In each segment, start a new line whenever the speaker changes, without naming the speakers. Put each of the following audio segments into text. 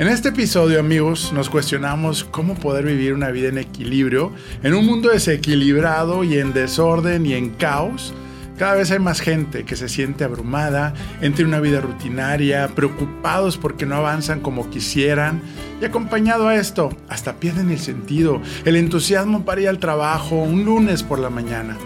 En este episodio, amigos, nos cuestionamos cómo poder vivir una vida en equilibrio en un mundo desequilibrado y en desorden y en caos. Cada vez hay más gente que se siente abrumada, entre una vida rutinaria, preocupados porque no avanzan como quisieran y acompañado a esto, hasta pierden el sentido, el entusiasmo para ir al trabajo un lunes por la mañana.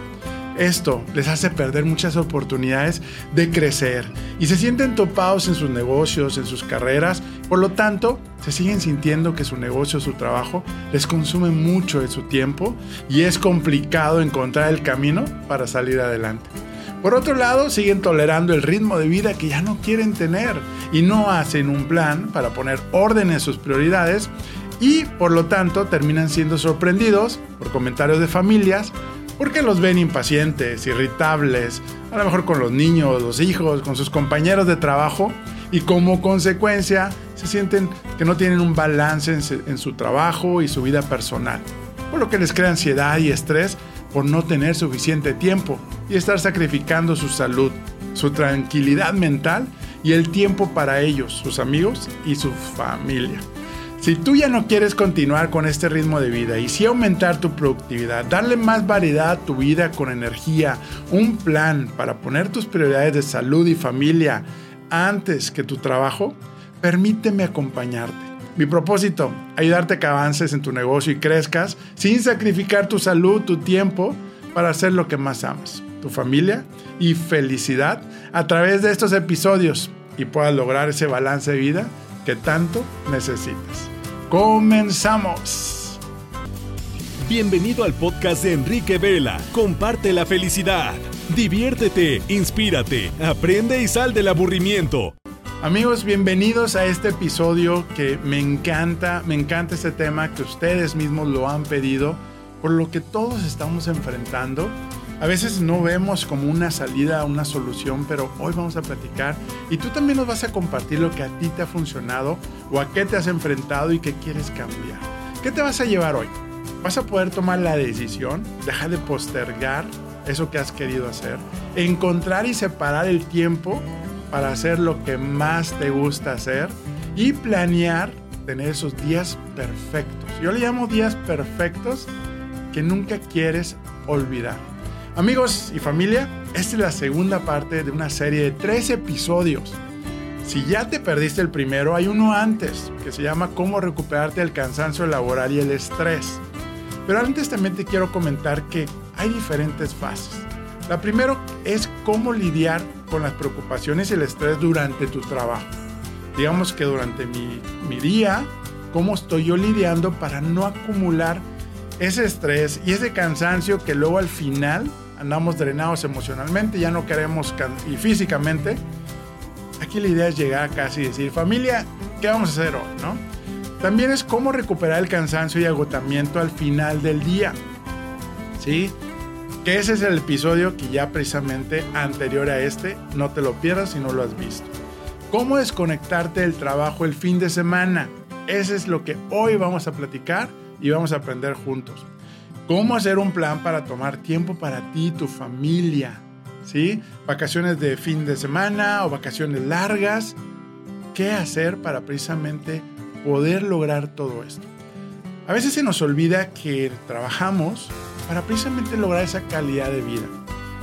Esto les hace perder muchas oportunidades de crecer y se sienten topados en sus negocios, en sus carreras, por lo tanto, se siguen sintiendo que su negocio, su trabajo, les consume mucho de su tiempo y es complicado encontrar el camino para salir adelante. Por otro lado, siguen tolerando el ritmo de vida que ya no quieren tener y no hacen un plan para poner orden en sus prioridades y por lo tanto terminan siendo sorprendidos por comentarios de familias, porque los ven impacientes, irritables, a lo mejor con los niños, los hijos, con sus compañeros de trabajo y como consecuencia se sienten que no tienen un balance en, su trabajo y su vida personal, por lo que les crea ansiedad y estrés por no tener suficiente tiempo y estar sacrificando su salud, su tranquilidad mental y el tiempo para ellos, sus amigos y su familia. Si tú ya no quieres continuar con este ritmo de vida y si aumentar tu productividad, darle más variedad a tu vida con energía, un plan para poner tus prioridades de salud y familia antes que tu trabajo, permíteme acompañarte. Mi propósito, ayudarte a que avances en tu negocio y crezcas sin sacrificar tu salud, tu tiempo, para hacer lo que más amas, tu familia y felicidad a través de estos episodios y puedas lograr ese balance de vida que tanto necesitas. Comenzamos.
Bienvenido al podcast de Enrique Vela. Comparte la felicidad. Diviértete, inspírate, aprende y sal del aburrimiento.
Amigos, bienvenidos a este episodio que me encanta, me encanta este tema que ustedes mismos lo han pedido, por lo que todos estamos enfrentando. A veces no vemos como una salida, una solución, pero hoy vamos a platicar y tú también nos vas a compartir lo que a ti te ha funcionado o a qué te has enfrentado y qué quieres cambiar. ¿Qué te vas a llevar hoy? Vas a poder tomar la decisión, dejar de postergar eso que has querido hacer, encontrar y separar el tiempo para hacer lo que más te gusta hacer y planear tener esos días perfectos. Yo le llamo días perfectos que nunca quieres olvidar. Amigos y familia, esta es la segunda parte de una serie de tres episodios. Si ya te perdiste el primero, hay uno antes que se llama Cómo recuperarte del cansancio laboral y el estrés. Pero antes también te quiero comentar que hay diferentes fases. La primera es cómo lidiar con las preocupaciones y el estrés durante tu trabajo. Digamos que durante mi, mi día, cómo estoy yo lidiando para no acumular ese estrés y ese cansancio que luego al final andamos drenados emocionalmente, ya no queremos y físicamente. Aquí la idea es llegar casi y decir, familia, ¿qué vamos a hacer hoy? ¿no? También es cómo recuperar el cansancio y agotamiento al final del día. ¿Sí? Que ese es el episodio que ya precisamente anterior a este, no te lo pierdas si no lo has visto. ¿Cómo desconectarte del trabajo el fin de semana? Ese es lo que hoy vamos a platicar y vamos a aprender juntos. ¿Cómo hacer un plan para tomar tiempo para ti tu familia? ¿Sí? Vacaciones de fin de semana o vacaciones largas. ¿Qué hacer para precisamente poder lograr todo esto? A veces se nos olvida que trabajamos para precisamente lograr esa calidad de vida.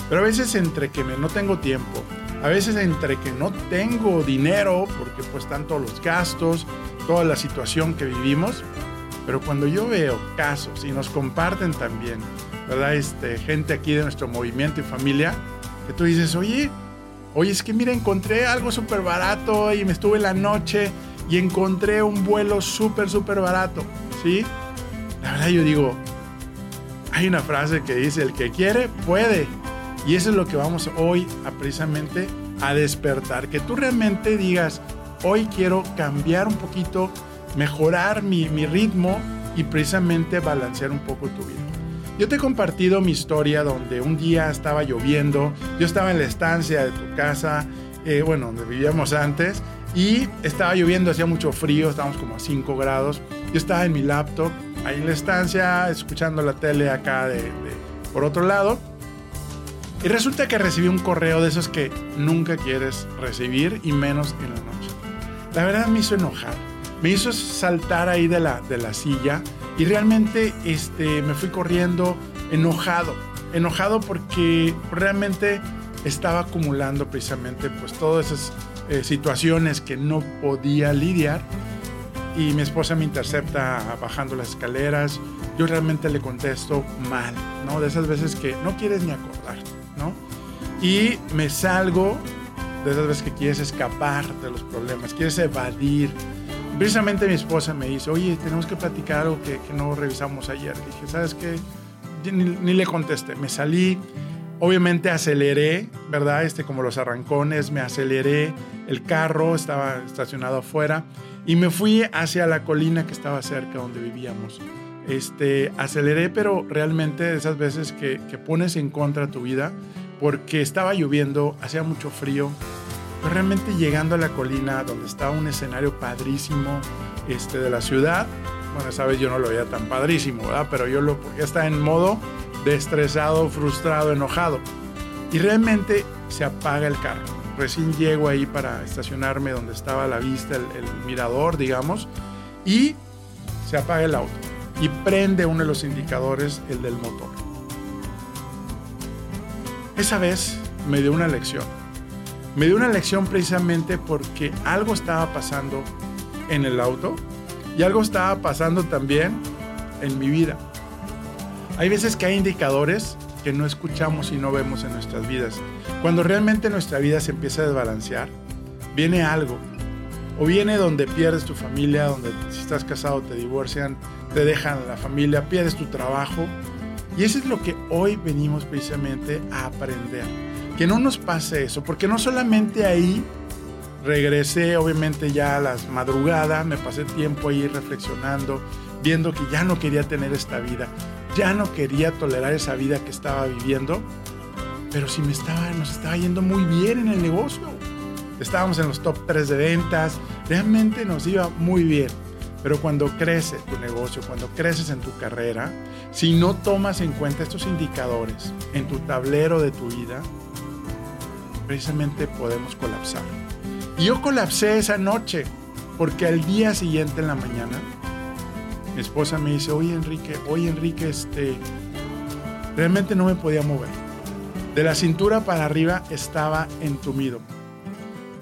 Pero a veces entre que no tengo tiempo, a veces entre que no tengo dinero, porque pues están todos los gastos, toda la situación que vivimos, pero cuando yo veo casos y nos comparten también, ¿verdad? Este, gente aquí de nuestro movimiento y familia, que tú dices, oye, oye, es que mira, encontré algo súper barato y me estuve la noche y encontré un vuelo súper, súper barato, ¿sí? La verdad yo digo, hay una frase que dice, el que quiere, puede. Y eso es lo que vamos hoy a precisamente a despertar, que tú realmente digas, hoy quiero cambiar un poquito mejorar mi, ritmo y precisamente balancear un poco tu vida. Yo te he compartido mi historia donde un día estaba lloviendo, yo estaba en la estancia de tu casa, eh, bueno, donde vivíamos antes, y estaba lloviendo, hacía mucho frío, estábamos como a 5 grados. Yo estaba en mi laptop, ahí en la estancia, escuchando la tele acá de, por otro lado. Y resulta que recibí un correo de esos que nunca quieres recibir y menos en la noche. La verdad me hizo enojar me hizo saltar ahí de la, de la silla y realmente este, me fui corriendo enojado, enojado porque realmente estaba acumulando precisamente pues todas esas eh, situaciones que no podía lidiar y mi esposa me intercepta bajando las escaleras, yo realmente le contesto mal, ¿no? De esas veces que no quieres ni acordar, ¿no? Y me salgo de esas veces que quieres escapar de los problemas, quieres evadir. Precisamente mi esposa me dice, oye, tenemos que platicar algo que, no revisamos ayer. dije, ¿sabes qué? Ni, ni, le contesté, me salí, obviamente aceleré, ¿verdad? Este, como los arrancones, me aceleré, el carro estaba estacionado afuera y me fui hacia la colina que estaba cerca donde vivíamos. Este, aceleré, pero realmente esas veces que, que pones en contra tu vida, porque estaba lloviendo, hacía mucho frío, pero realmente llegando a la colina donde estaba un escenario padrísimo este, de la ciudad, bueno, esa vez yo no lo veía tan padrísimo, ¿verdad? Pero yo lo, porque estaba en modo de estresado, frustrado, enojado. Y realmente se apaga el carro. Recién llego ahí para estacionarme donde estaba la vista, el, mirador, digamos, y se apaga el auto. Y prende uno de los indicadores, el del motor. Esa vez me dio una lección. Me dio una lección precisamente porque algo estaba pasando en el auto y algo estaba pasando también en mi vida. Hay veces que hay indicadores que no escuchamos y no vemos en nuestras vidas. Cuando realmente nuestra vida se empieza a desbalancear, viene algo. O viene donde pierdes tu familia, donde si estás casado te divorcian, te dejan la familia, pierdes tu trabajo. Y eso es lo que hoy venimos precisamente a aprender. Que no nos pase eso, porque no solamente ahí regresé, obviamente ya a las madrugadas, me pasé tiempo ahí reflexionando, viendo que ya no quería tener esta vida, ya no quería tolerar esa vida que estaba viviendo, pero si me estaba, nos estaba yendo muy bien en el negocio. Estábamos en los top 3 de ventas, realmente nos iba muy bien. Pero cuando crece tu negocio, cuando creces en tu carrera, si no tomas en cuenta estos indicadores en tu tablero de tu vida, precisamente podemos colapsar. Y yo colapsé esa noche, porque al día siguiente en la mañana mi esposa me dice, oye Enrique, oye Enrique, este, realmente no me podía mover. De la cintura para arriba estaba entumido.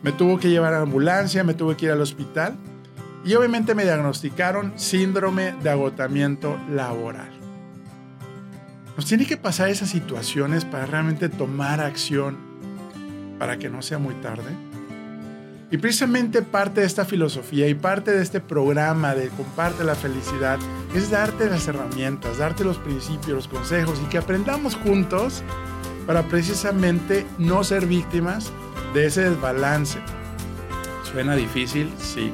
Me tuvo que llevar a la ambulancia, me tuve que ir al hospital y obviamente me diagnosticaron síndrome de agotamiento laboral. Nos tiene que pasar esas situaciones para realmente tomar acción para que no sea muy tarde. Y precisamente parte de esta filosofía y parte de este programa de Comparte la Felicidad es darte las herramientas, darte los principios, los consejos y que aprendamos juntos para precisamente no ser víctimas de ese desbalance. ¿Suena difícil? Sí.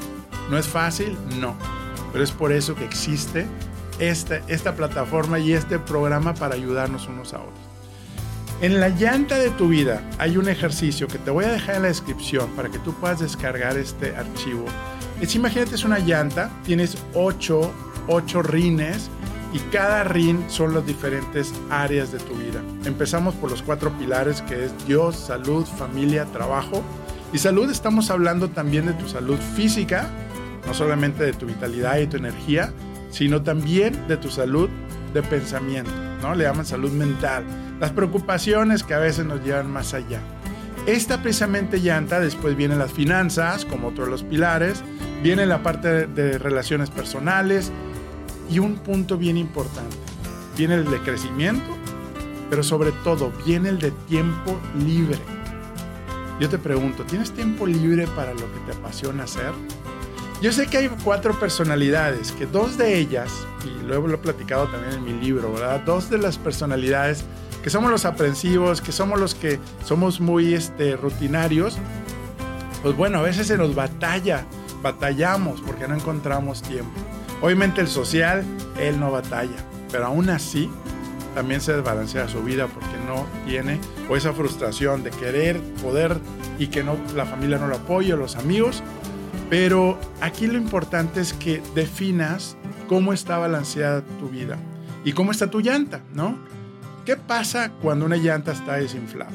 ¿No es fácil? No. Pero es por eso que existe esta, esta plataforma y este programa para ayudarnos unos a otros. En la llanta de tu vida hay un ejercicio que te voy a dejar en la descripción para que tú puedas descargar este archivo. Es, imagínate, es una llanta, tienes 8, 8 rines y cada rin son las diferentes áreas de tu vida. Empezamos por los cuatro pilares que es Dios, salud, familia, trabajo. Y salud estamos hablando también de tu salud física, no solamente de tu vitalidad y tu energía, sino también de tu salud de pensamiento, ¿no? Le llaman salud mental las preocupaciones que a veces nos llevan más allá. Esta precisamente llanta, después vienen las finanzas, como otro de los pilares, viene la parte de relaciones personales y un punto bien importante, viene el de crecimiento, pero sobre todo viene el de tiempo libre. Yo te pregunto, ¿tienes tiempo libre para lo que te apasiona hacer? Yo sé que hay cuatro personalidades, que dos de ellas, y luego lo he platicado también en mi libro, ¿verdad? Dos de las personalidades que somos los aprensivos, que somos los que somos muy este, rutinarios, pues bueno, a veces se nos batalla, batallamos porque no encontramos tiempo. Obviamente el social, él no batalla, pero aún así también se desbalancea su vida porque no tiene o esa frustración de querer poder y que no la familia no lo apoye, los amigos. Pero aquí lo importante es que definas cómo está balanceada tu vida y cómo está tu llanta, ¿no? ¿Qué pasa cuando una llanta está desinflada?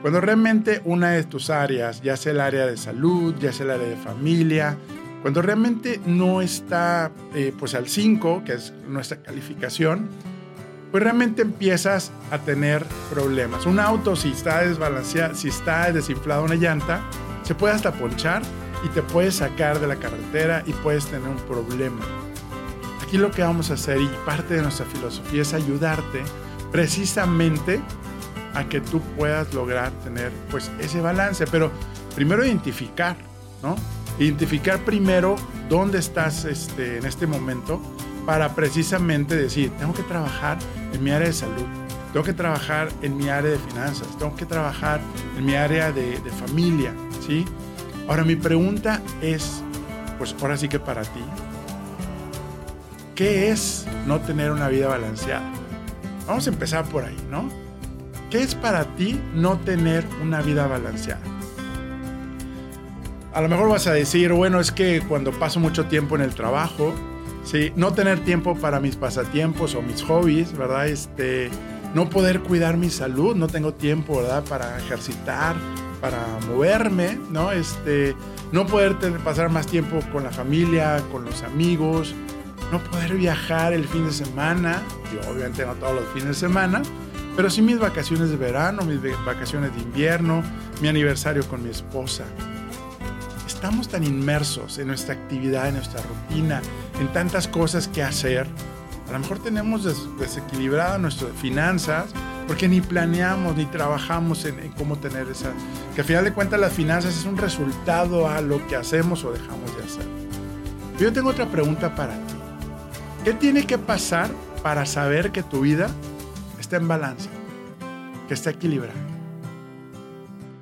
Cuando realmente una de tus áreas, ya sea el área de salud, ya sea el área de familia, Cuando realmente no está eh, pues al 5, que es nuestra calificación, pues realmente empiezas a tener problemas. Un auto, si está desbalanceado, si está desinflada una llanta, se puede hasta ponchar y te puedes sacar de la carretera y puedes tener un problema. Aquí lo que vamos a hacer y parte de nuestra filosofía es ayudarte precisamente a que tú puedas lograr tener pues ese balance, pero primero identificar, ¿no? Identificar primero dónde estás este, en este momento para precisamente decir, tengo que trabajar en mi área de salud, tengo que trabajar en mi área de finanzas, tengo que trabajar en mi área de, familia, ¿sí? Ahora mi pregunta es, pues ahora sí que para ti, ¿qué es no tener una vida balanceada? Vamos a empezar por ahí, ¿no? ¿Qué es para ti no tener una vida balanceada? A lo mejor vas a decir, bueno, es que cuando paso mucho tiempo en el trabajo, ¿sí? no tener tiempo para mis pasatiempos o mis hobbies, ¿verdad? Este, no poder cuidar mi salud, no tengo tiempo, ¿verdad? Para ejercitar, para moverme, ¿no? Este, no poder tener, pasar más tiempo con la familia, con los amigos, no poder viajar el fin de semana, yo obviamente no todos los fines de semana, pero sí mis vacaciones de verano, mis vacaciones de invierno, mi aniversario con mi esposa. Estamos tan inmersos en nuestra actividad, en nuestra rutina, en tantas cosas que hacer. A lo mejor tenemos des desequilibradas nuestras finanzas porque ni planeamos ni trabajamos en, cómo tener esa... Que al final de cuentas las finanzas es un resultado a lo que hacemos o dejamos de hacer. Yo tengo otra pregunta para ti. ¿Qué tiene que pasar para saber que tu vida está en balance, que está equilibrada.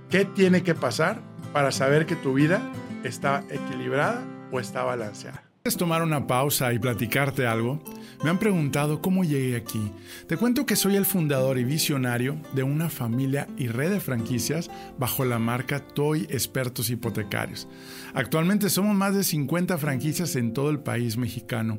¿Qué tiene que pasar para saber que tu vida está equilibrada o está balanceada?
¿Quieres tomar una pausa y platicarte algo? Me han preguntado cómo llegué aquí. Te cuento que soy el fundador y visionario de una familia y red de franquicias bajo la marca Toy Expertos Hipotecarios. Actualmente somos más de 50 franquicias en todo el país mexicano.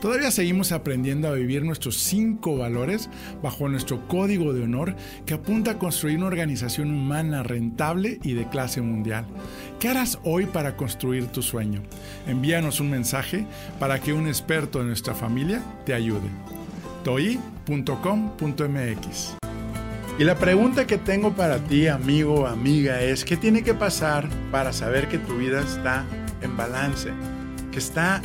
Todavía seguimos aprendiendo a vivir nuestros cinco valores bajo nuestro código de honor que apunta a construir una organización humana rentable y de clase mundial. ¿Qué harás hoy para construir tu sueño? Envíanos un mensaje para que un experto de nuestra familia te ayude. toi.com.mx
Y la pregunta que tengo para ti, amigo o amiga, es ¿qué tiene que pasar para saber que tu vida está en balance? Que está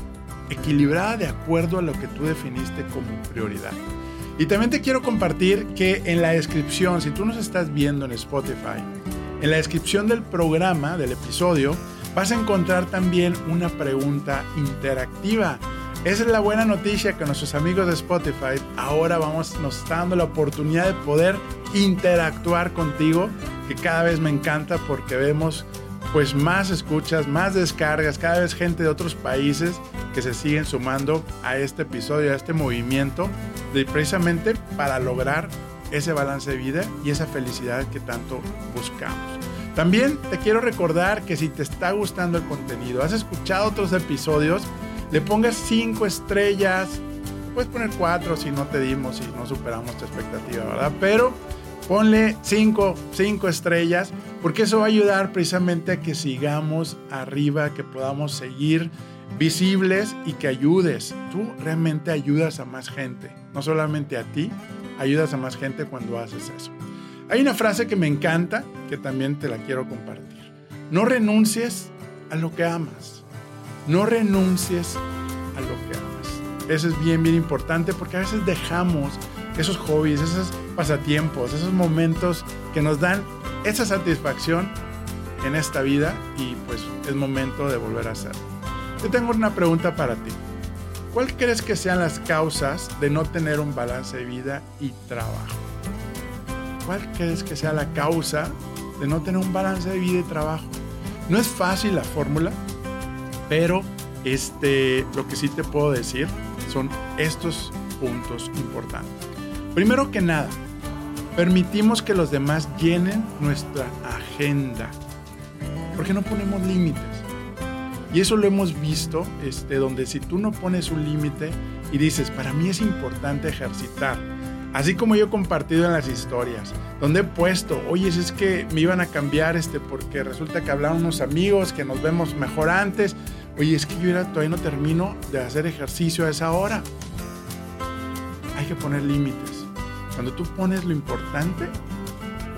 equilibrada de acuerdo a lo que tú definiste como prioridad. Y también te quiero compartir que en la descripción, si tú nos estás viendo en Spotify, en la descripción del programa, del episodio, vas a encontrar también una pregunta interactiva. Esa es la buena noticia que nuestros amigos de Spotify ahora vamos, nos dando la oportunidad de poder interactuar contigo, que cada vez me encanta porque vemos pues más escuchas, más descargas, cada vez gente de otros países que se siguen sumando a este episodio, a este movimiento, de precisamente para lograr ese balance de vida y esa felicidad que tanto buscamos. También te quiero recordar que si te está gustando el contenido, has escuchado otros episodios, le pongas 5 estrellas, puedes poner 4 si no te dimos y no superamos tu expectativa, ¿verdad? Pero ponle 5 estrellas porque eso va a ayudar precisamente a que sigamos arriba, que podamos seguir visibles y que ayudes. Tú realmente ayudas a más gente, no solamente a ti, ayudas a más gente cuando haces eso. Hay una frase que me encanta, que también te la quiero compartir. No renuncies a lo que amas. No renuncies a lo que amas. Eso es bien, bien importante porque a veces dejamos esos hobbies, esos pasatiempos, esos momentos que nos dan esa satisfacción en esta vida y pues es momento de volver a hacerlo. Yo tengo una pregunta para ti. ¿Cuál crees que sean las causas de no tener un balance de vida y trabajo? ¿Cuál crees que sea la causa de no tener un balance de vida y trabajo? No es fácil la fórmula, pero este, lo que sí te puedo decir son estos puntos importantes. Primero que nada, permitimos que los demás llenen nuestra agenda. ¿Por qué no ponemos límites? Y eso lo hemos visto, este, donde si tú no pones un límite y dices, para mí es importante ejercitar, así como yo he compartido en las historias, donde he puesto, oye, es que me iban a cambiar este, porque resulta que hablaron unos amigos que nos vemos mejor antes, oye, es que yo todavía no termino de hacer ejercicio a esa hora. Hay que poner límites. Cuando tú pones lo importante,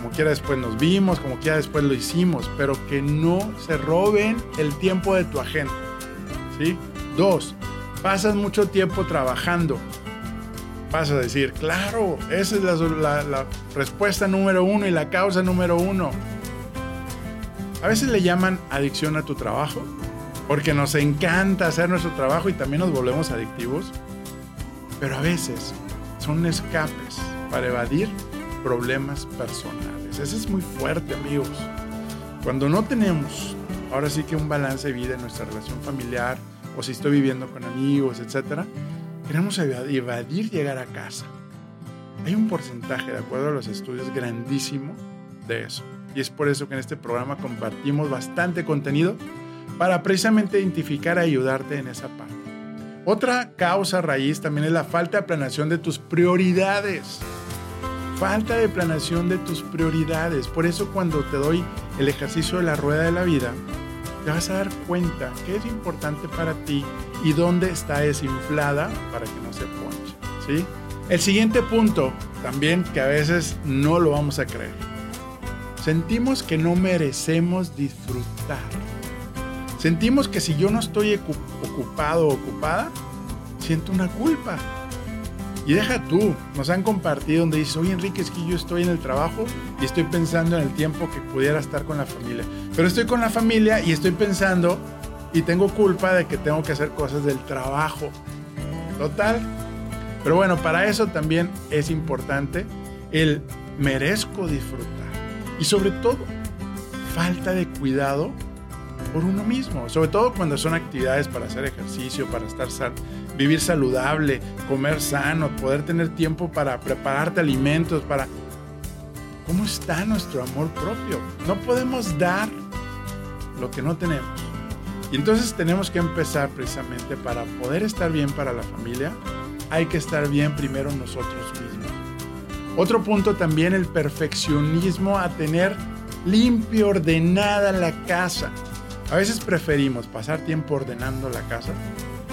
como quiera después nos vimos, como quiera después lo hicimos, pero que no se roben el tiempo de tu agenda. ¿Sí? Dos, pasas mucho tiempo trabajando. Vas a decir, claro, esa es la, la respuesta número uno y la causa número uno. A veces le llaman adicción a tu trabajo, porque nos encanta hacer nuestro trabajo y también nos volvemos adictivos, pero a veces son escapes para evadir problemas personales. Ese es muy fuerte, amigos. Cuando no tenemos, ahora sí que un balance de vida en nuestra relación familiar, o si estoy viviendo con amigos, etc., queremos evadir llegar a casa. Hay un porcentaje, de acuerdo a los estudios, grandísimo de eso. Y es por eso que en este programa compartimos bastante contenido para precisamente identificar y ayudarte en esa parte. Otra causa raíz también es la falta de planeación de tus prioridades falta de planeación de tus prioridades. Por eso cuando te doy el ejercicio de la rueda de la vida, te vas a dar cuenta qué es importante para ti y dónde está desinflada para que no se ponche. ¿sí? El siguiente punto, también que a veces no lo vamos a creer. Sentimos que no merecemos disfrutar. Sentimos que si yo no estoy ocupado o ocupada, siento una culpa. Y deja tú, nos han compartido donde dice, oye Enrique, es que yo estoy en el trabajo y estoy pensando en el tiempo que pudiera estar con la familia. Pero estoy con la familia y estoy pensando y tengo culpa de que tengo que hacer cosas del trabajo. Total. Pero bueno, para eso también es importante el merezco disfrutar. Y sobre todo, falta de cuidado por uno mismo. Sobre todo cuando son actividades para hacer ejercicio, para estar sano vivir saludable, comer sano, poder tener tiempo para prepararte alimentos, para... ¿Cómo está nuestro amor propio? No podemos dar lo que no tenemos. Y entonces tenemos que empezar precisamente para poder estar bien para la familia, hay que estar bien primero nosotros mismos. Otro punto también el perfeccionismo a tener limpio, ordenada la casa. A veces preferimos pasar tiempo ordenando la casa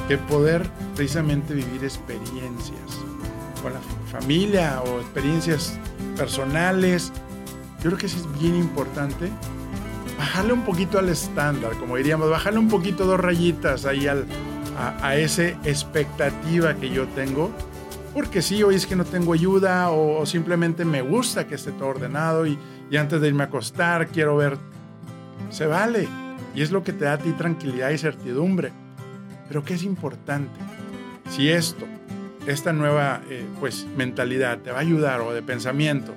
que poder precisamente vivir experiencias con la familia o experiencias personales. Yo creo que eso es bien importante. Bajarle un poquito al estándar, como diríamos, bajarle un poquito dos rayitas ahí al, a, esa expectativa que yo tengo. Porque sí, hoy es que no tengo ayuda o, simplemente me gusta que esté todo ordenado y, y antes de irme a acostar quiero ver. Se vale. Y es lo que te da a ti tranquilidad y certidumbre. Pero ¿qué es importante? Si esto, esta nueva eh, pues, mentalidad te va a ayudar o de pensamiento,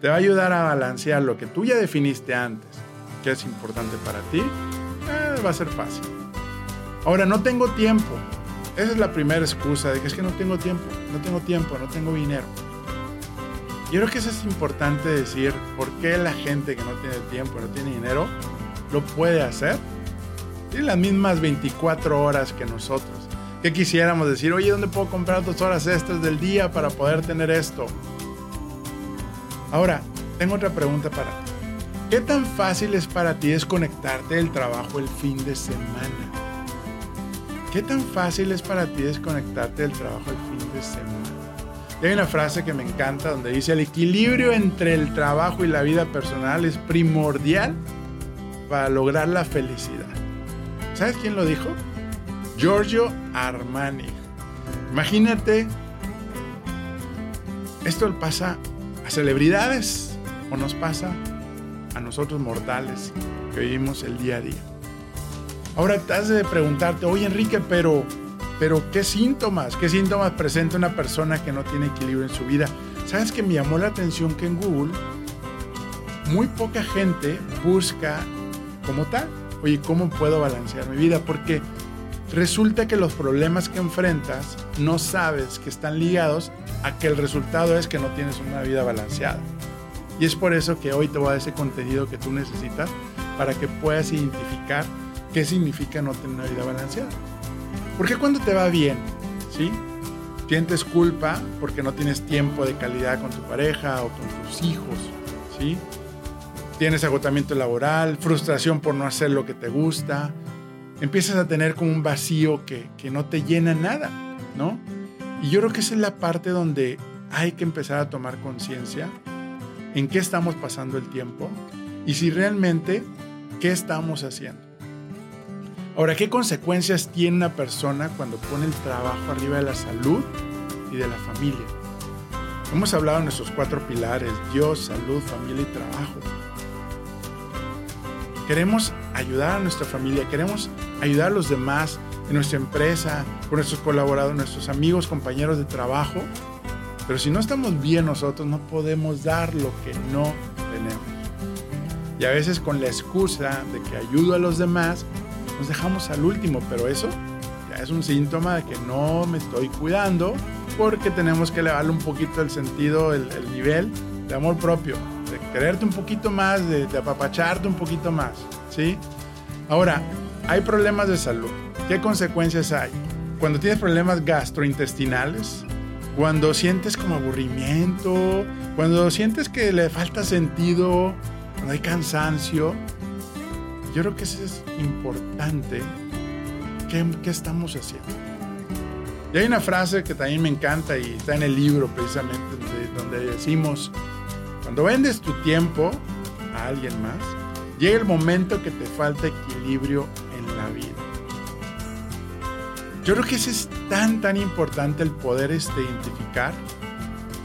te va a ayudar a balancear lo que tú ya definiste antes, que es importante para ti, eh, va a ser fácil. Ahora, no tengo tiempo. Esa es la primera excusa de que es que no tengo tiempo, no tengo tiempo, no tengo dinero. Yo creo que eso es importante decir por qué la gente que no tiene tiempo, no tiene dinero, lo puede hacer tiene las mismas 24 horas que nosotros. ¿Qué quisiéramos decir? Oye, ¿dónde puedo comprar dos horas extras del día para poder tener esto? Ahora, tengo otra pregunta para ti. ¿Qué tan fácil es para ti desconectarte del trabajo el fin de semana? ¿Qué tan fácil es para ti desconectarte del trabajo el fin de semana? hay una frase que me encanta donde dice, el equilibrio entre el trabajo y la vida personal es primordial para lograr la felicidad. ¿Sabes quién lo dijo? Giorgio Armani. Imagínate, esto pasa a celebridades o nos pasa a nosotros mortales que vivimos el día a día. Ahora te has de preguntarte, oye Enrique, pero, pero ¿qué síntomas? ¿Qué síntomas presenta una persona que no tiene equilibrio en su vida? ¿Sabes que me llamó la atención que en Google muy poca gente busca como tal? Oye, ¿cómo puedo balancear mi vida? Porque resulta que los problemas que enfrentas no sabes que están ligados a que el resultado es que no tienes una vida balanceada. Y es por eso que hoy te voy a dar ese contenido que tú necesitas para que puedas identificar qué significa no tener una vida balanceada. Porque cuando te va bien, ¿sí? Sientes culpa porque no tienes tiempo de calidad con tu pareja o con tus hijos, ¿sí? Tienes agotamiento laboral, frustración por no hacer lo que te gusta, empiezas a tener como un vacío que, que no te llena nada, ¿no? Y yo creo que esa es la parte donde hay que empezar a tomar conciencia en qué estamos pasando el tiempo y si realmente qué estamos haciendo. Ahora, ¿qué consecuencias tiene una persona cuando pone el trabajo arriba de la salud y de la familia? Hemos hablado de nuestros cuatro pilares, Dios, salud, familia y trabajo. Queremos ayudar a nuestra familia, queremos ayudar a los demás en nuestra empresa, con nuestros colaboradores, nuestros amigos, compañeros de trabajo. Pero si no estamos bien nosotros, no podemos dar lo que no tenemos. Y a veces con la excusa de que ayudo a los demás, nos dejamos al último, pero eso ya es un síntoma de que no me estoy cuidando porque tenemos que elevarle un poquito el sentido, el, nivel de amor propio, quererte un poquito más, de, de apapacharte un poquito más, ¿sí? Ahora, hay problemas de salud. ¿Qué consecuencias hay? Cuando tienes problemas gastrointestinales, cuando sientes como aburrimiento, cuando sientes que le falta sentido, cuando hay cansancio, yo creo que eso es importante. ¿Qué, ¿Qué, estamos haciendo? Y hay una frase que también me encanta y está en el libro precisamente donde, donde decimos, cuando vendes tu tiempo a alguien más, llega el momento que te falta equilibrio en la vida. Yo creo que eso es tan, tan importante el poder este, identificar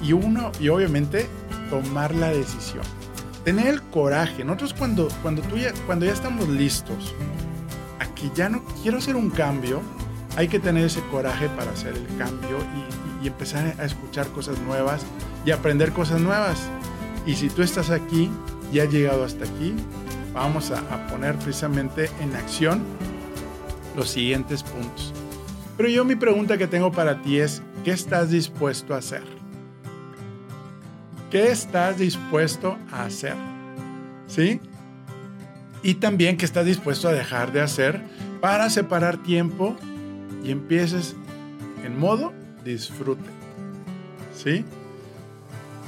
y uno, y obviamente tomar la decisión. Tener el coraje. Nosotros cuando, cuando, tú ya, cuando ya estamos listos, aquí ya no quiero hacer un cambio, hay que tener ese coraje para hacer el cambio y empezar a escuchar cosas nuevas y aprender cosas nuevas. Y si tú estás aquí y has llegado hasta aquí, vamos a, poner precisamente en acción los siguientes puntos. Pero yo mi pregunta que tengo para ti es, ¿qué estás dispuesto a hacer? ¿Qué estás dispuesto a hacer? ¿Sí? Y también qué estás dispuesto a dejar de hacer para separar tiempo y empieces en modo disfrute. ¿Sí?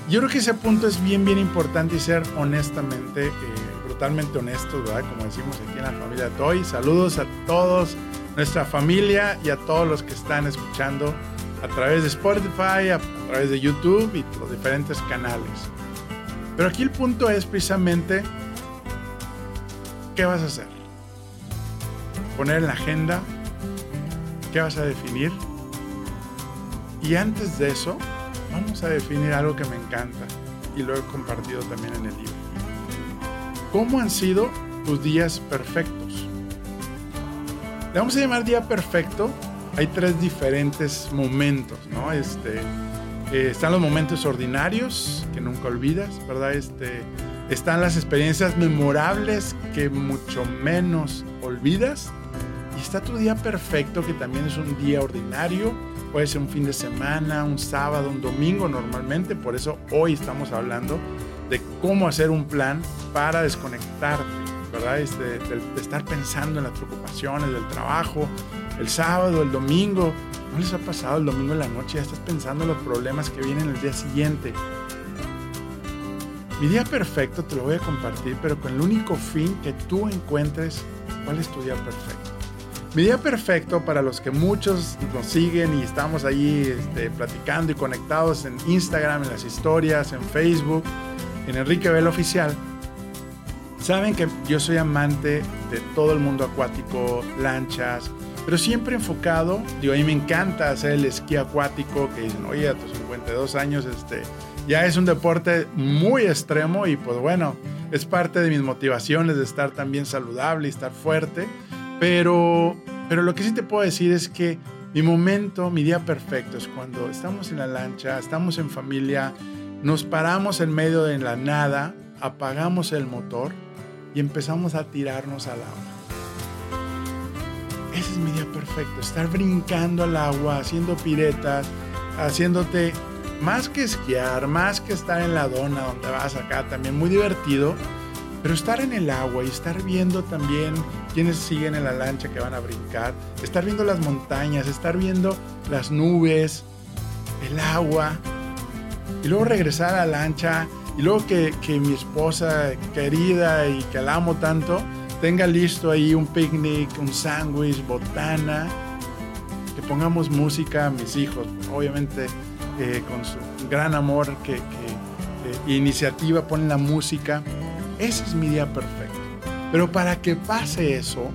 Yo creo que ese punto es bien, bien importante y ser honestamente, eh, brutalmente honesto, ¿verdad? Como decimos aquí en la familia Toy. Saludos a todos nuestra familia y a todos los que están escuchando a través de Spotify, a través de YouTube y los diferentes canales. Pero aquí el punto es precisamente qué vas a hacer. Poner en la agenda qué vas a definir. Y antes de eso, vamos a definir algo que me encanta y lo he compartido también en el libro. ¿Cómo han sido tus días perfectos? Le vamos a llamar día perfecto. Hay tres diferentes momentos, ¿no? Este, eh, están los momentos ordinarios que nunca olvidas, ¿verdad? Este, están las experiencias memorables que mucho menos olvidas. Y está tu día perfecto, que también es un día ordinario. Puede ser un fin de semana, un sábado, un domingo normalmente. Por eso hoy estamos hablando de cómo hacer un plan para desconectarte, ¿verdad? De, de estar pensando en las preocupaciones del trabajo, el sábado, el domingo. ¿No les ha pasado el domingo en la noche? Ya estás pensando en los problemas que vienen el día siguiente. Mi día perfecto te lo voy a compartir, pero con el único fin que tú encuentres cuál es tu día perfecto. Mi día perfecto para los que muchos nos siguen y estamos ahí este, platicando y conectados en Instagram, en las historias, en Facebook, en Enrique Vela Oficial. Saben que yo soy amante de todo el mundo acuático, lanchas, pero siempre enfocado, digo, a mí me encanta hacer el esquí acuático, que dicen, oye, a tus 52 años, este, ya es un deporte muy extremo y pues bueno, es parte de mis motivaciones de estar también saludable y estar fuerte, pero, pero lo que sí te puedo decir es que mi momento, mi día perfecto es cuando estamos en la lancha, estamos en familia, nos paramos en medio de la nada, apagamos el motor y empezamos a tirarnos al agua. Ese es mi día perfecto, estar brincando al agua, haciendo piretas, haciéndote más que esquiar, más que estar en la dona donde vas acá, también muy divertido, Pero estar en el agua y estar viendo también quienes siguen en la lancha que van a brincar, estar viendo las montañas, estar viendo las nubes, el agua, y luego regresar a la lancha, y luego que, que mi esposa querida y que la amo tanto, tenga listo ahí un picnic, un sándwich, botana, que pongamos música a mis hijos, obviamente eh, con su gran amor que, que iniciativa ponen la música. Ese es mi día perfecto. Pero para que pase eso,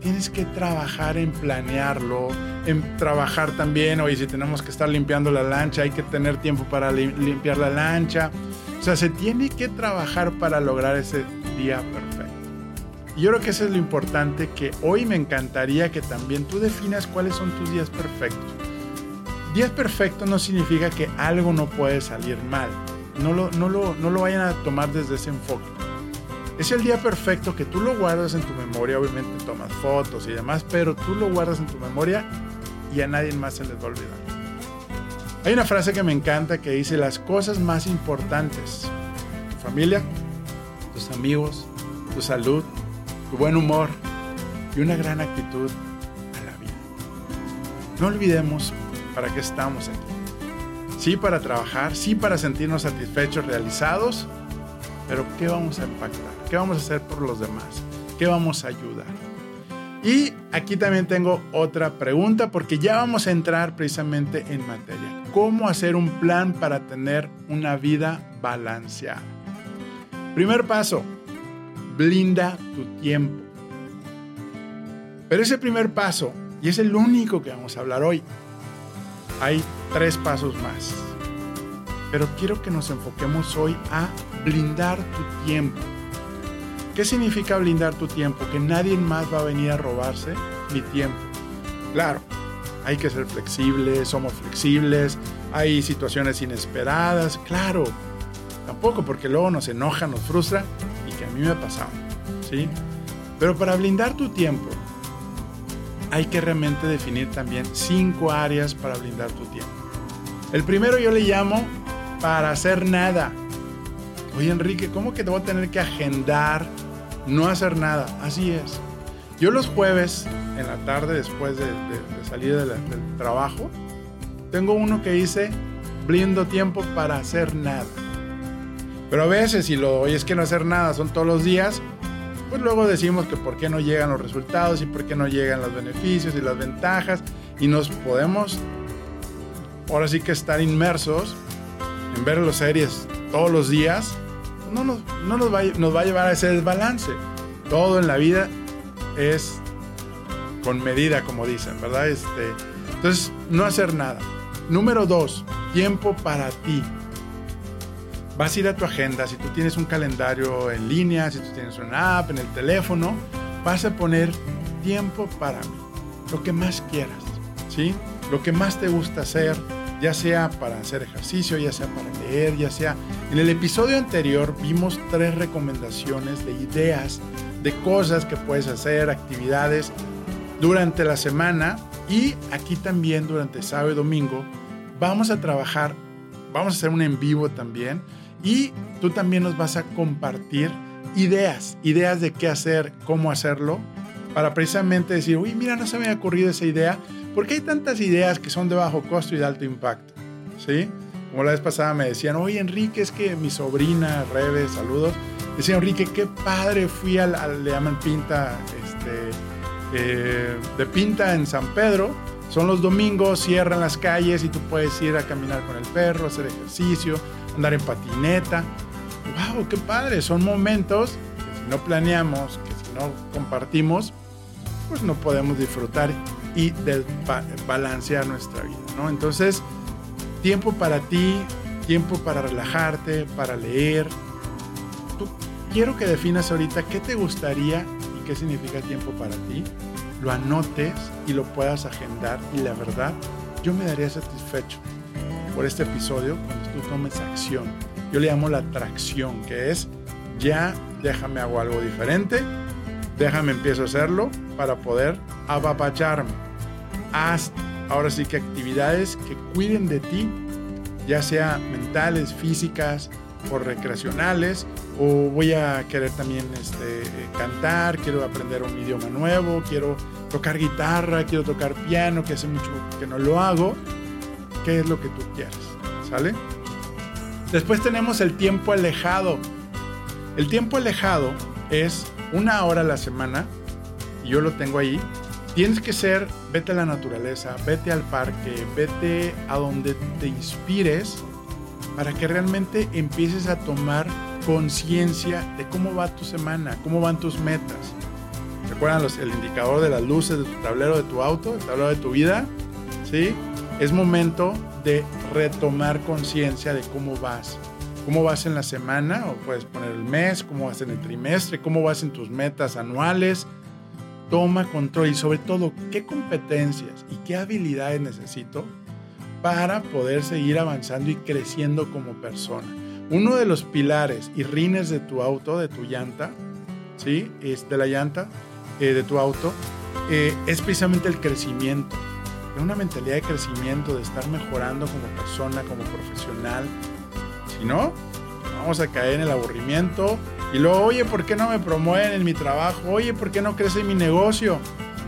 tienes que trabajar en planearlo, en trabajar también, oye, si tenemos que estar limpiando la lancha, hay que tener tiempo para limpiar la lancha. O sea, se tiene que trabajar para lograr ese día perfecto. Y yo creo que eso es lo importante, que hoy me encantaría que también tú definas cuáles son tus días perfectos. Días perfectos no significa que algo no puede salir mal. No lo, no lo, no lo vayan a tomar desde ese enfoque. Es el día perfecto que tú lo guardas en tu memoria, obviamente tomas fotos y demás, pero tú lo guardas en tu memoria y a nadie más se les va a olvidar. Hay una frase que me encanta que dice las cosas más importantes, tu familia, tus amigos, tu salud, tu buen humor y una gran actitud a la vida. No olvidemos para qué estamos aquí. Sí para trabajar, sí para sentirnos satisfechos, realizados, pero ¿qué vamos a impactar? ¿Qué vamos a hacer por los demás? ¿Qué vamos a ayudar? Y aquí también tengo otra pregunta porque ya vamos a entrar precisamente en materia. ¿Cómo hacer un plan para tener una vida balanceada? Primer paso, blinda tu tiempo. Pero ese primer paso, y es el único que vamos a hablar hoy, hay tres pasos más. Pero quiero que nos enfoquemos hoy a blindar tu tiempo. ¿Qué significa blindar tu tiempo? Que nadie más va a venir a robarse mi tiempo. Claro, hay que ser flexibles, somos flexibles, hay situaciones inesperadas, claro. Tampoco porque luego nos enoja, nos frustra y que a mí me ha pasado, ¿sí? Pero para blindar tu tiempo, hay que realmente definir también cinco áreas para blindar tu tiempo. El primero yo le llamo para hacer nada. Oye Enrique, ¿cómo que te voy a tener que agendar no hacer nada? Así es. Yo los jueves en la tarde después de, salir del trabajo, tengo uno que dice blindo tiempo para hacer nada. Pero a veces si lo es que no hacer nada son todos los días, pues luego decimos que por qué no llegan los resultados y por qué no llegan los beneficios y las ventajas y nos podemos ahora sí que estar inmersos en ver las series todos los días, no, nos, nos, va, nos va a llevar a ese desbalance. Todo en la vida es con medida, como dicen, ¿verdad? Este, entonces, no hacer nada. Número dos, tiempo para ti. Vas a ir a tu agenda, si tú tienes un calendario en línea, si tú tienes una app en el teléfono, vas a poner tiempo para mí, lo que más quieras, ¿sí? Lo que más te gusta hacer, ya sea para hacer ejercicio, ya sea para leer, ya sea... En el episodio anterior vimos tres recomendaciones de ideas, de cosas que puedes hacer, actividades durante la semana y aquí también durante sábado y domingo vamos a trabajar, vamos a hacer un en vivo también y tú también nos vas a compartir ideas, ideas de qué hacer, cómo hacerlo, para precisamente decir, uy, mira, no se me ha ocurrido esa idea, porque hay tantas ideas que son de bajo costo y de alto impacto, ¿sí? Como la vez pasada me decían, oye Enrique, es que mi sobrina, Rebe, saludos, decía Enrique, qué padre, fui al, le llaman Pinta, este, eh, de Pinta en San Pedro, son los domingos, cierran las calles y tú puedes ir a caminar con el perro, hacer ejercicio, andar en patineta. ¡Wow! ¡Qué padre! Son momentos que si no planeamos, que si no compartimos, pues no podemos disfrutar y balancear nuestra vida, ¿no? Entonces, tiempo para ti, tiempo para relajarte, para leer. Tú, quiero que definas ahorita qué te gustaría y qué significa tiempo para ti, lo anotes y lo puedas agendar y la verdad, yo me daría satisfecho por este episodio cuando tú tomes acción. Yo le llamo la atracción, que es ya déjame hago algo diferente, déjame empiezo a hacerlo para poder apapacharme. Haz ahora sí que actividades que cuiden de ti, ya sea mentales, físicas, o recreacionales, o voy a querer también este, cantar, quiero aprender un idioma nuevo, quiero tocar guitarra, quiero tocar piano, que hace mucho que no lo hago. ¿Qué es lo que tú quieres? ¿Sale? Después tenemos el tiempo alejado. El tiempo alejado es una hora a la semana, y yo lo tengo ahí. Tienes que ser, vete a la naturaleza, vete al parque, vete a donde te inspires para que realmente empieces a tomar conciencia de cómo va tu semana, cómo van tus metas. ¿Recuerdan los, el indicador de las luces de tu tablero de tu auto, el tablero de tu vida? ¿Sí? Es momento de retomar conciencia de cómo vas. Cómo vas en la semana, o puedes poner el mes, cómo vas en el trimestre, cómo vas en tus metas anuales. Toma control y sobre todo, qué competencias y qué habilidades necesito para poder seguir avanzando y creciendo como persona. Uno de los pilares y rines de tu auto, de tu llanta, ¿sí? Es de la llanta eh, de tu auto, eh, es precisamente el crecimiento una mentalidad de crecimiento, de estar mejorando como persona, como profesional. Si no, vamos a caer en el aburrimiento. Y luego, oye, ¿por qué no me promueven en mi trabajo? Oye, ¿por qué no crece mi negocio?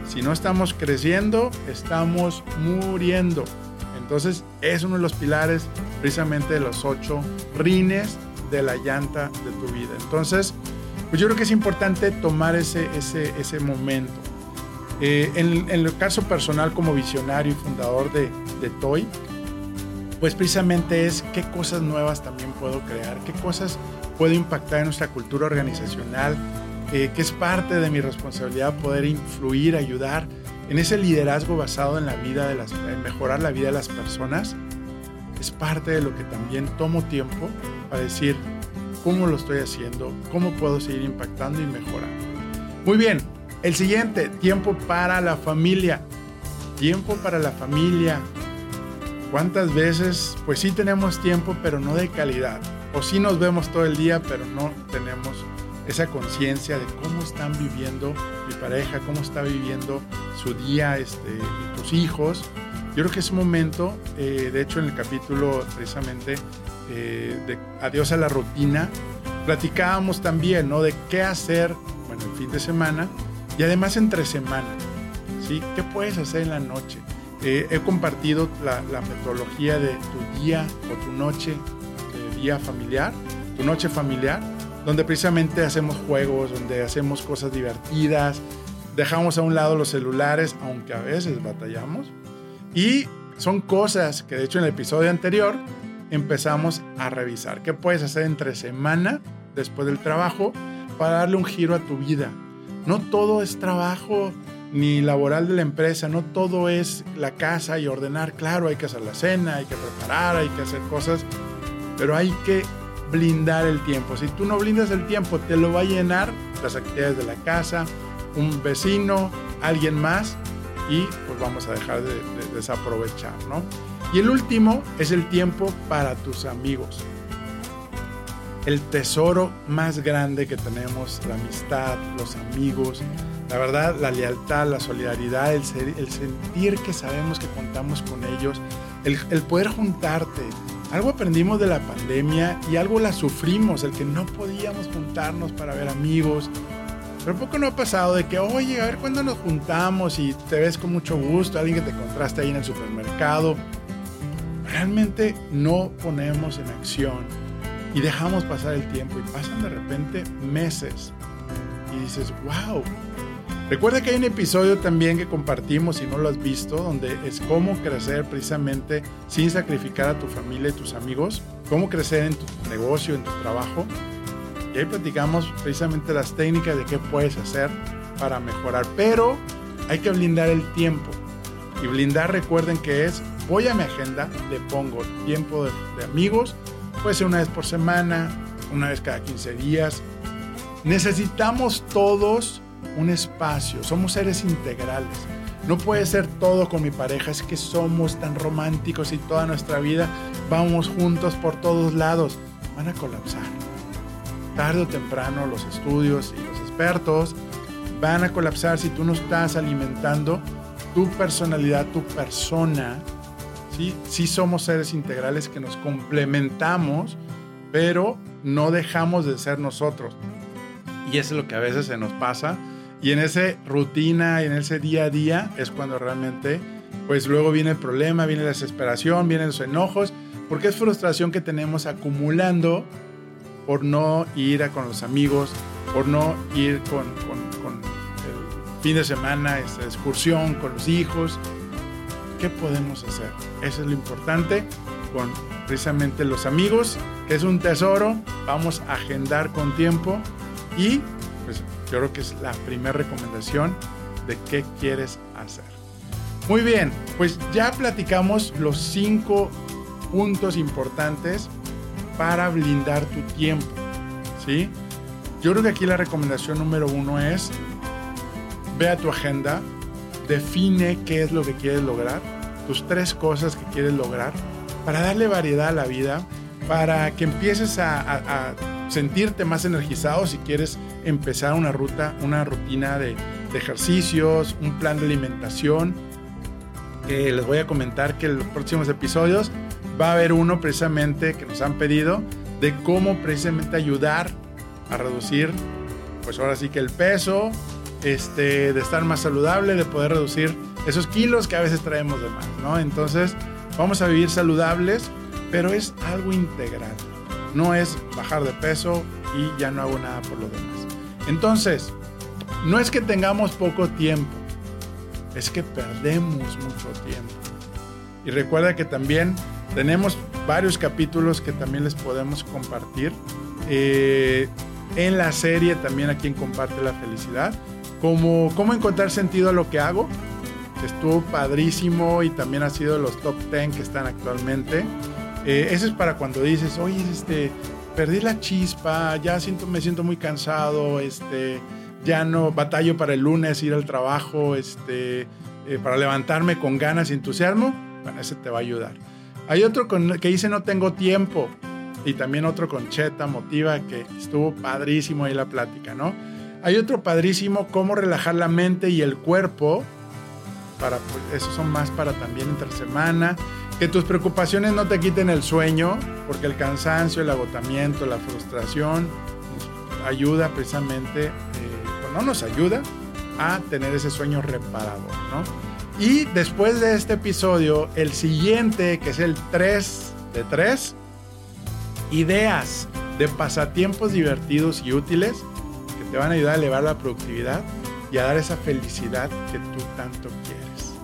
Si no estamos creciendo, estamos muriendo. Entonces, es uno de los pilares precisamente de los ocho rines de la llanta de tu vida. Entonces, pues yo creo que es importante tomar ese, ese, ese momento. Eh, en, el caso personal como visionario y fundador de, de Toy, pues precisamente es qué cosas nuevas también puedo crear, qué cosas puedo impactar en nuestra cultura organizacional, eh, que es parte de mi responsabilidad poder influir, ayudar en ese liderazgo basado en la vida de las, en mejorar la vida de las personas. Es parte de lo que también tomo tiempo para decir cómo lo estoy haciendo, cómo puedo seguir impactando y mejorando. Muy bien, el siguiente, tiempo para la familia. Tiempo para la familia. ¿Cuántas veces, pues sí tenemos tiempo, pero no de calidad? O sí nos vemos todo el día, pero no tenemos esa conciencia de cómo están viviendo mi pareja, cómo está viviendo su día, este, tus hijos. Yo creo que es momento, eh, de hecho en el capítulo precisamente eh, de Adiós a la rutina, platicábamos también, ¿no? De qué hacer, bueno, el fin de semana, y además entre semana, ¿sí? ¿Qué puedes hacer en la noche? Eh, he compartido la, metodología de tu día o tu noche, de día familiar, tu noche familiar, donde precisamente hacemos juegos, donde hacemos cosas divertidas, dejamos a un lado los celulares, aunque a veces batallamos. Y son cosas que de hecho en el episodio anterior empezamos a revisar. ¿Qué puedes hacer entre semana, después del trabajo, para darle un giro a tu vida? No todo es trabajo ni laboral de la empresa, no todo es la casa y ordenar. Claro, hay que hacer la cena, hay que preparar, hay que hacer cosas, pero hay que blindar el tiempo. Si tú no blindas el tiempo, te lo va a llenar las actividades de la casa, un vecino, alguien más, y pues vamos a dejar de, desaprovechar, ¿no? Y el último es el tiempo para tus amigos el tesoro más grande que tenemos, la amistad, los amigos, la verdad, la lealtad, la solidaridad, el, sentir que sabemos que contamos con ellos, el, poder juntarte. Algo aprendimos de la pandemia y algo la sufrimos, el que no podíamos juntarnos para ver amigos. Pero poco no ha pasado de que, oye, a ver cuándo nos juntamos y te ves con mucho gusto, alguien que te encontraste ahí en el supermercado. Realmente no ponemos en acción y dejamos pasar el tiempo y pasan de repente meses y dices, wow. Recuerda que hay un episodio también que compartimos, si no lo has visto, donde es cómo crecer precisamente sin sacrificar a tu familia y tus amigos, cómo crecer en tu negocio, en tu trabajo. Y ahí platicamos precisamente las técnicas de qué puedes hacer para mejorar. Pero hay que blindar el tiempo. Y blindar, recuerden que es, voy a mi agenda, le pongo tiempo de, de amigos, Puede ser una vez por semana, una vez cada 15 días. Necesitamos todos un espacio, somos seres integrales. No puede ser todo con mi pareja, es que somos tan románticos y toda nuestra vida vamos juntos por todos lados. Van a colapsar. Tarde o temprano los estudios y los expertos van a colapsar si tú no estás alimentando tu personalidad, tu persona ¿sí? somos seres integrales que nos complementamos pero no dejamos de ser nosotros. Y eso es lo que a veces se nos pasa. Y en esa rutina en ese día a día es cuando realmente, pues luego viene el problema, viene la desesperación, vienen los enojos, porque es frustración que tenemos acumulando por no ir con los amigos, por no ir con, con, el fin de semana, esa excursión con los hijos. ¿Qué podemos hacer? Eso es lo importante con precisamente los amigos, que es un tesoro. Vamos a agendar con tiempo y pues yo creo que es la primera recomendación de qué quieres hacer. Muy bien, pues ya platicamos los cinco puntos importantes para blindar tu tiempo. ¿sí? Yo creo que aquí la recomendación número uno es, ve a tu agenda, define qué es lo que quieres lograr, tus tres cosas que quieres lograr, para darle variedad a la vida, para que empieces a, sentirte más energizado si quieres empezar una ruta, una rutina de, ejercicios, un plan de alimentación. Que les voy a comentar que en los próximos episodios va a haber uno precisamente que nos han pedido de cómo precisamente ayudar a reducir, pues ahora sí que el peso, este, de estar más saludable, de poder reducir esos kilos que a veces traemos de más, ¿no? Entonces, vamos a vivir saludables, pero es algo integral. No es bajar de peso y ya no hago nada por lo demás. Entonces, no es que tengamos poco tiempo, es que perdemos mucho tiempo. Y recuerda que también tenemos varios capítulos que también les podemos compartir. Eh, en la serie también a quien comparte la felicidad. Como cómo encontrar sentido a lo que hago. Estuvo padrísimo y también ha sido de los top 10 que están actualmente. Eh, eso es para cuando dices, oye, este, perdí la chispa, ya siento, me siento muy cansado, este, ya no batallo para el lunes ir al trabajo, este, eh, para levantarme con ganas y entusiasmo. Bueno, ese te va a ayudar. Hay otro que dice no tengo tiempo. Y también otro con Cheta Motiva, que estuvo padrísimo ahí la plática, ¿no? Hay otro padrísimo, cómo relajar la mente y el cuerpo. Para, pues, esos son más para también entre semana. Que tus preocupaciones no te quiten el sueño, porque el cansancio, el agotamiento, la frustración ayuda precisamente, eh, no nos ayuda a tener ese sueño reparador, ¿no? Y después de este episodio, el siguiente, que es el 3 de 3, ideas de pasatiempos divertidos y útiles que te van a ayudar a elevar la productividad y a dar esa felicidad que tú tanto quieres.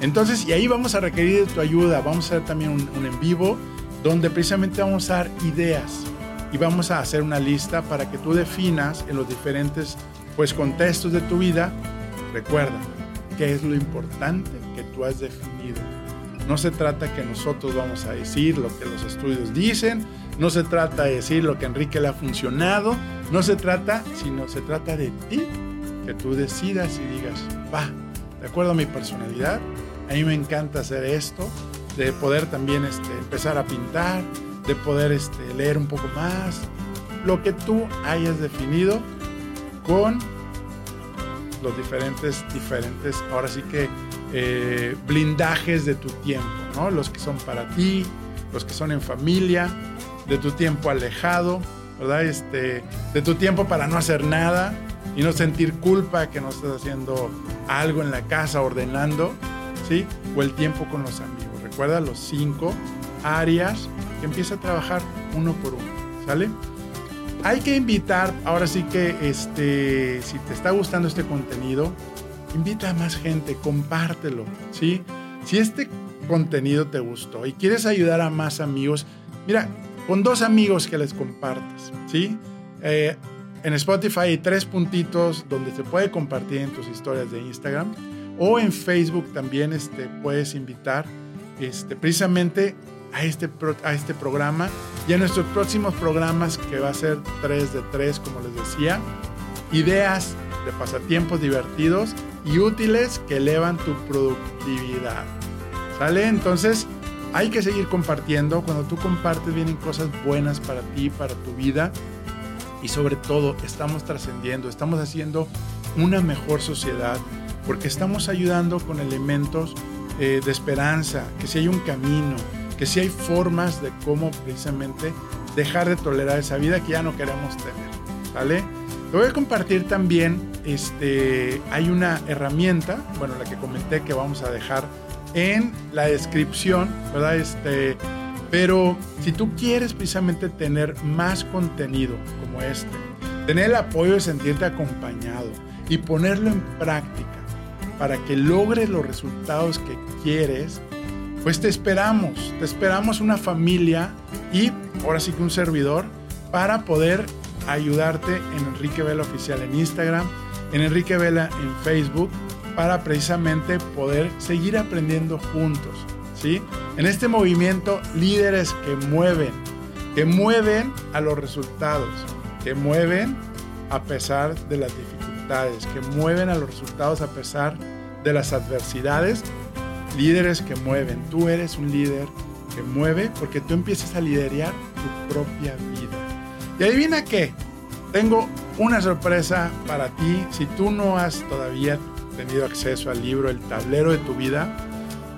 Entonces, y ahí vamos a requerir de tu ayuda. Vamos a hacer también un, en vivo donde precisamente vamos a dar ideas y vamos a hacer una lista para que tú definas en los diferentes pues, contextos de tu vida. Recuerda, qué es lo importante que tú has definido. No se trata que nosotros vamos a decir lo que los estudios dicen, no se trata de decir lo que a Enrique le ha funcionado, no se trata, sino se trata de ti, que tú decidas y digas, va, de acuerdo a mi personalidad, a mí me encanta hacer esto, de poder también este, empezar a pintar, de poder este, leer un poco más, lo que tú hayas definido con los diferentes, diferentes, ahora sí que eh, blindajes de tu tiempo, ¿no? Los que son para ti, los que son en familia, de tu tiempo alejado, ¿verdad? Este, de tu tiempo para no hacer nada y no sentir culpa que no estás haciendo algo en la casa, ordenando, ¿sí? O el tiempo con los amigos. Recuerda los cinco áreas que empieza a trabajar uno por uno, ¿sale? hay que invitar, ahora sí que este, si te está gustando este contenido, invita a más gente, compártelo, ¿sí? Si este contenido te gustó y quieres ayudar a más amigos, mira, con dos amigos que les compartas, ¿sí? Eh, en Spotify hay tres puntitos donde se puede compartir en tus historias de Instagram o en Facebook también este, puedes invitar este, precisamente a este, a este programa y a nuestros próximos programas que va a ser 3 de 3, como les decía. Ideas de pasatiempos divertidos y útiles que elevan tu productividad. ¿Sale? Entonces hay que seguir compartiendo. Cuando tú compartes vienen cosas buenas para ti, para tu vida. Y sobre todo estamos trascendiendo, estamos haciendo una mejor sociedad porque estamos ayudando con elementos eh, de esperanza, que si hay un camino, que si hay formas de cómo precisamente dejar de tolerar esa vida que ya no queremos tener. ¿Vale? Te voy a compartir también, este, hay una herramienta, bueno, la que comenté que vamos a dejar en la descripción, ¿verdad? Este, pero si tú quieres precisamente tener más contenido como este, tener el apoyo de sentirte acompañado y ponerlo en práctica para que logres los resultados que quieres, pues te esperamos, te esperamos una familia y ahora sí que un servidor para poder ayudarte en Enrique Vela Oficial en Instagram, en Enrique Vela en Facebook, para precisamente poder seguir aprendiendo juntos. ¿sí? En este movimiento, líderes que mueven, que mueven a los resultados, que mueven a pesar de las dificultades, que mueven a los resultados a pesar de las adversidades, líderes que mueven. Tú eres un líder que mueve porque tú empiezas a liderar tu propia vida. Y adivina qué, tengo una sorpresa para ti. Si tú no has todavía tenido acceso al libro El tablero de tu vida,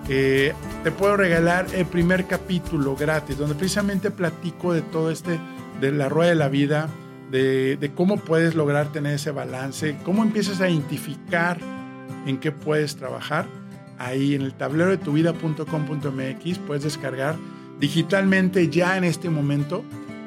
eh, te puedo regalar el primer capítulo gratis, donde precisamente platico de todo este, de la rueda de la vida, de, de cómo puedes lograr tener ese balance, cómo empiezas a identificar en qué puedes trabajar. Ahí en el tablero de tu vida.com.mx puedes descargar digitalmente ya en este momento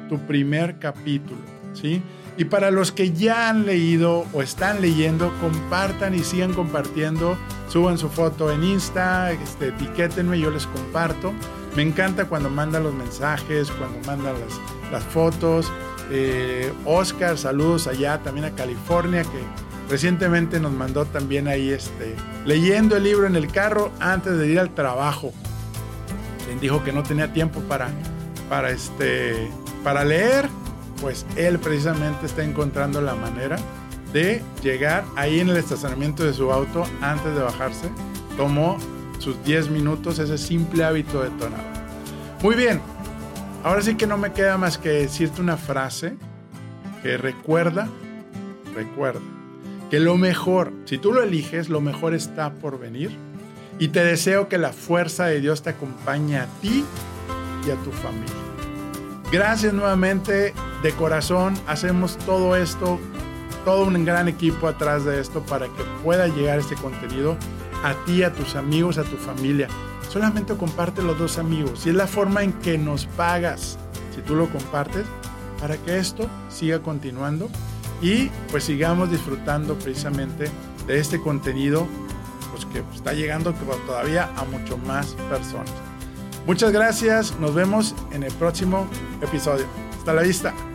tu primer capítulo, ¿sí? Y para los que ya han leído o están leyendo, compartan y sigan compartiendo. Suban su foto en Insta, este, etiquétenme, yo les comparto. Me encanta cuando mandan los mensajes, cuando mandan las, las fotos. Eh, Oscar, saludos allá también a California, que recientemente nos mandó también ahí este, leyendo el libro en el carro antes de ir al trabajo. dijo que no tenía tiempo para, para, este, para leer pues él precisamente está encontrando la manera de llegar ahí en el estacionamiento de su auto antes de bajarse. Tomó sus 10 minutos ese simple hábito detonado. Muy bien, ahora sí que no me queda más que decirte una frase que recuerda, recuerda, que lo mejor, si tú lo eliges, lo mejor está por venir. Y te deseo que la fuerza de Dios te acompañe a ti y a tu familia. Gracias nuevamente de corazón. Hacemos todo esto, todo un gran equipo atrás de esto para que pueda llegar este contenido a ti, a tus amigos, a tu familia. Solamente comparte los dos amigos y es la forma en que nos pagas si tú lo compartes para que esto siga continuando y pues sigamos disfrutando precisamente de este contenido pues que está llegando todavía a mucho más personas. Muchas gracias, nos vemos en el próximo episodio. Hasta la vista.